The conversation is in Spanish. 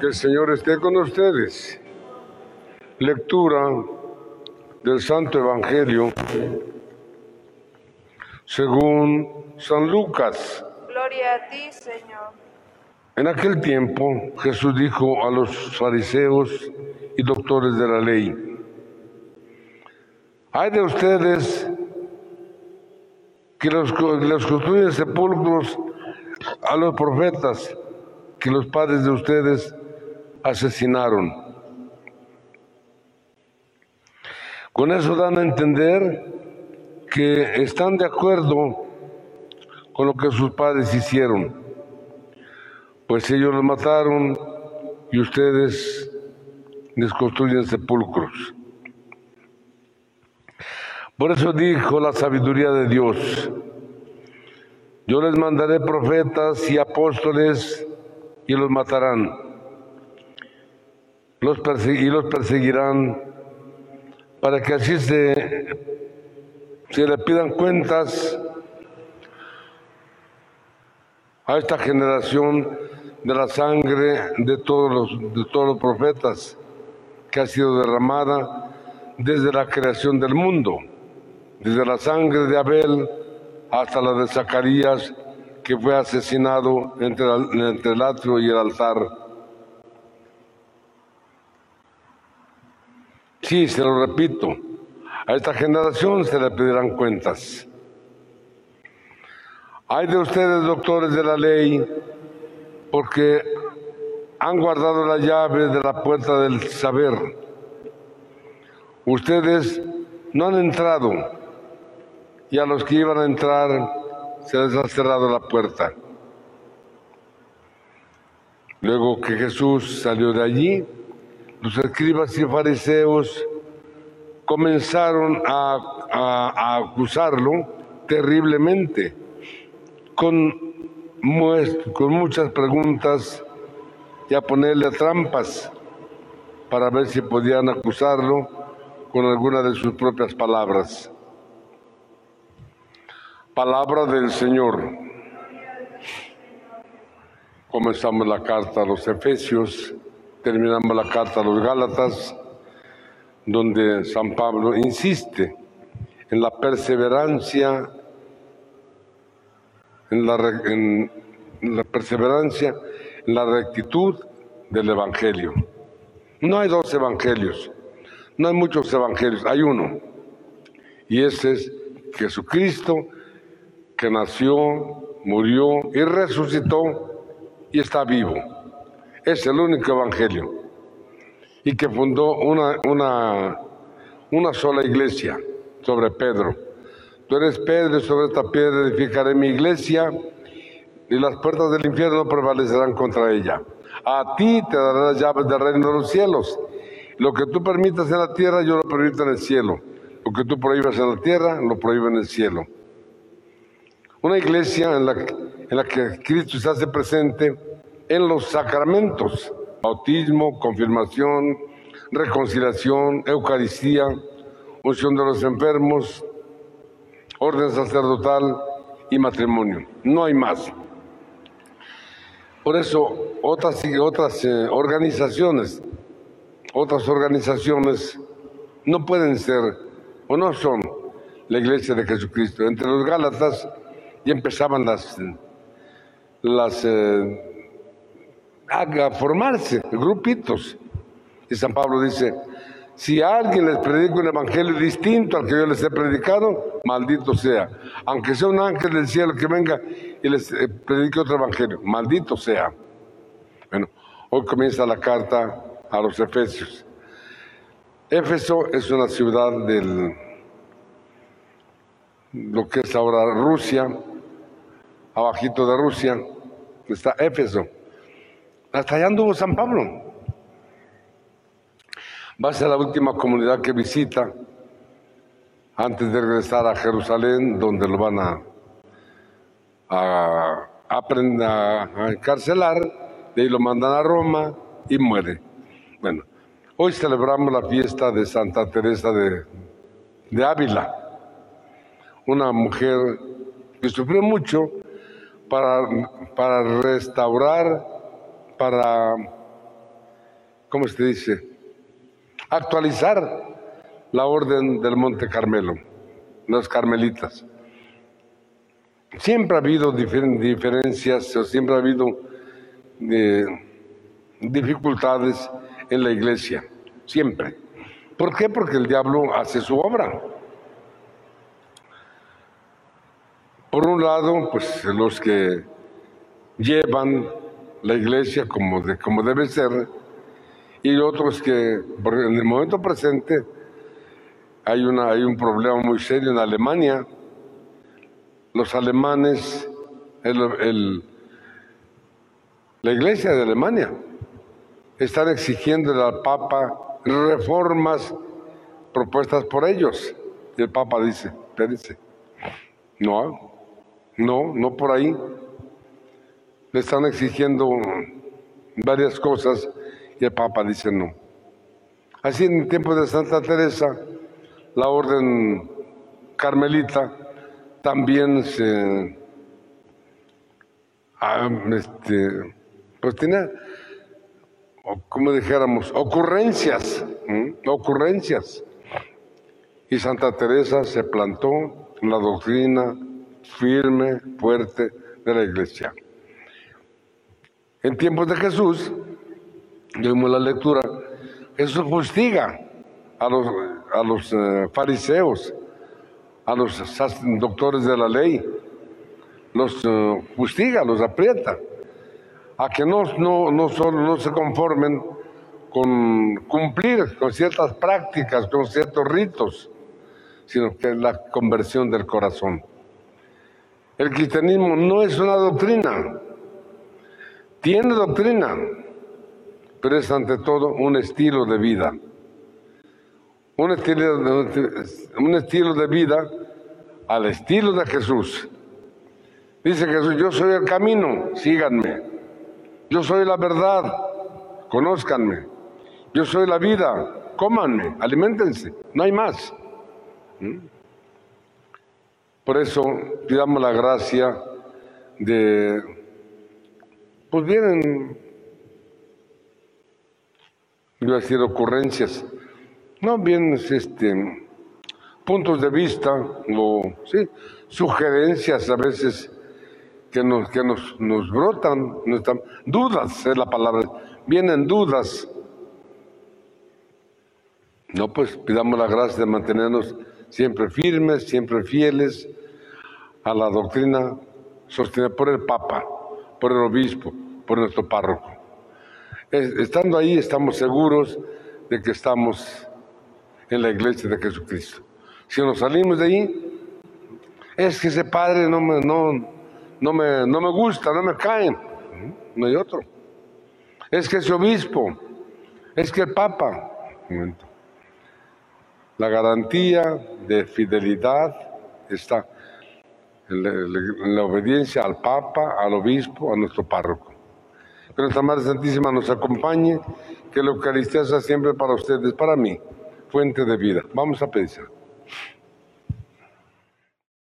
Que el Señor esté con ustedes. Lectura del Santo Evangelio según San Lucas. Gloria a ti, Señor. En aquel tiempo Jesús dijo a los fariseos y doctores de la ley, hay de ustedes que los, los construyen sepulcros a los profetas que los padres de ustedes asesinaron. Con eso dan a entender que están de acuerdo con lo que sus padres hicieron, pues ellos los mataron y ustedes les construyen sepulcros. Por eso dijo la sabiduría de Dios, yo les mandaré profetas y apóstoles y los matarán. Los y los perseguirán para que así se, se le pidan cuentas a esta generación de la sangre de todos los, de todos los profetas que ha sido derramada desde la creación del mundo, desde la sangre de Abel hasta la de Zacarías, que fue asesinado entre, entre el atrio y el altar. Sí, se lo repito, a esta generación se le pedirán cuentas. Hay de ustedes, doctores de la ley, porque han guardado la llave de la puerta del saber. Ustedes no han entrado y a los que iban a entrar se les ha cerrado la puerta. Luego que Jesús salió de allí, los escribas y fariseos comenzaron a, acusarlo terriblemente, con, con muchas preguntas y a ponerle trampas para ver si podían acusarlo con alguna de sus propias palabras. Palabra del Señor. Comenzamos la carta a los Efesios, terminamos la carta a los Gálatas, donde San Pablo insiste en la perseverancia, en la, en perseverancia, en la rectitud del Evangelio. No hay dos evangelios, no hay muchos evangelios, hay uno. Y ese es Jesucristo que nació, murió y resucitó y está vivo. Es el único evangelio. Y que fundó una, una, una sola iglesia sobre Pedro. Tú eres Pedro y sobre esta piedra edificaré mi iglesia y las puertas del infierno no prevalecerán contra ella. A ti te daré las llaves del reino de los cielos. Lo que tú permitas en la tierra, yo lo permito en el cielo. Lo que tú prohíbas en la tierra, lo prohíbo en el cielo. Una iglesia en la, en la que Cristo se hace presente en los sacramentos, bautismo, confirmación, reconciliación, Eucaristía, unción de los enfermos, orden sacerdotal y matrimonio. No hay más. Por eso otras, otras eh, organizaciones, otras organizaciones no pueden ser o no son la iglesia de Jesucristo. Entre los Gálatas y empezaban las, las eh, a formarse grupitos. Y San Pablo dice, si alguien les predica un evangelio distinto al que yo les he predicado, maldito sea. Aunque sea un ángel del cielo que venga y les eh, predique otro evangelio, maldito sea. Bueno, hoy comienza la carta a los Efesios. Éfeso es una ciudad del lo que es ahora Rusia, abajito de Rusia, está Éfeso. Hasta allá anduvo San Pablo. Va a ser la última comunidad que visita antes de regresar a Jerusalén, donde lo van a, a, a, encarcelar, de ahí lo mandan a Roma y muere. Bueno, hoy celebramos la fiesta de Santa Teresa de, de Ávila, una mujer que sufrió mucho para, para restaurar, para ¿cómo se dice? Actualizar la orden del Monte Carmelo, los carmelitas. Siempre ha habido diferencias, siempre ha habido eh, dificultades en la iglesia, siempre. ¿Por qué? Porque el diablo hace su obra. Por un lado, pues los que llevan la iglesia como, de, como debe ser, y otros que en el momento presente hay, una, hay un problema muy serio en Alemania. Los alemanes, el, la iglesia de Alemania, están exigiendo al Papa reformas propuestas por ellos. Y el Papa dice, espérense, no, no, no por ahí. Le están exigiendo varias cosas y el Papa dice no. Así en tiempos de Santa Teresa, la orden carmelita también se, ah, este, pues tiene, como dijéramos, ocurrencias, ocurrencias. Y Santa Teresa se plantó en la doctrina firme, fuerte de la iglesia. En tiempos de Jesús, vimos la lectura, Jesús fustiga a los, a los eh, fariseos, a los doctores de la ley, los fustiga, los aprieta, a que no, no, no, solo, no se conformen con cumplir con ciertas prácticas, con ciertos ritos, sino que es la conversión del corazón. El cristianismo no es una doctrina, tiene doctrina, pero es ante todo un estilo de vida. Un estilo de, un estilo de vida al estilo de Jesús. Dice Jesús, yo soy el camino, síganme. Yo soy la verdad, conózcanme. Yo soy la vida, cómanme, alimentense, no hay más. ¿Mm? Por eso pidamos la gracia de, pues vienen, iba a decir ocurrencias, no vienen este, puntos de vista o sí, sugerencias a veces que nos, que nos, nos brotan, dudas es la palabra, vienen dudas. No, pues pidamos la gracia de mantenernos siempre firmes, siempre fieles a la doctrina sostenida por el Papa, por el obispo, por nuestro párroco. Estando ahí estamos seguros de que estamos en la iglesia de Jesucristo. Si nos salimos de ahí, es que ese padre no me, no, no me, no me gusta, no me cae. No hay otro. Es que ese obispo, es que el papa. La garantía de fidelidad está la, obediencia al Papa, al Obispo, a nuestro párroco. Que nuestra Madre Santísima nos acompañe, que la Eucaristía sea siempre para ustedes, para mí, fuente de vida. Vamos a pensar.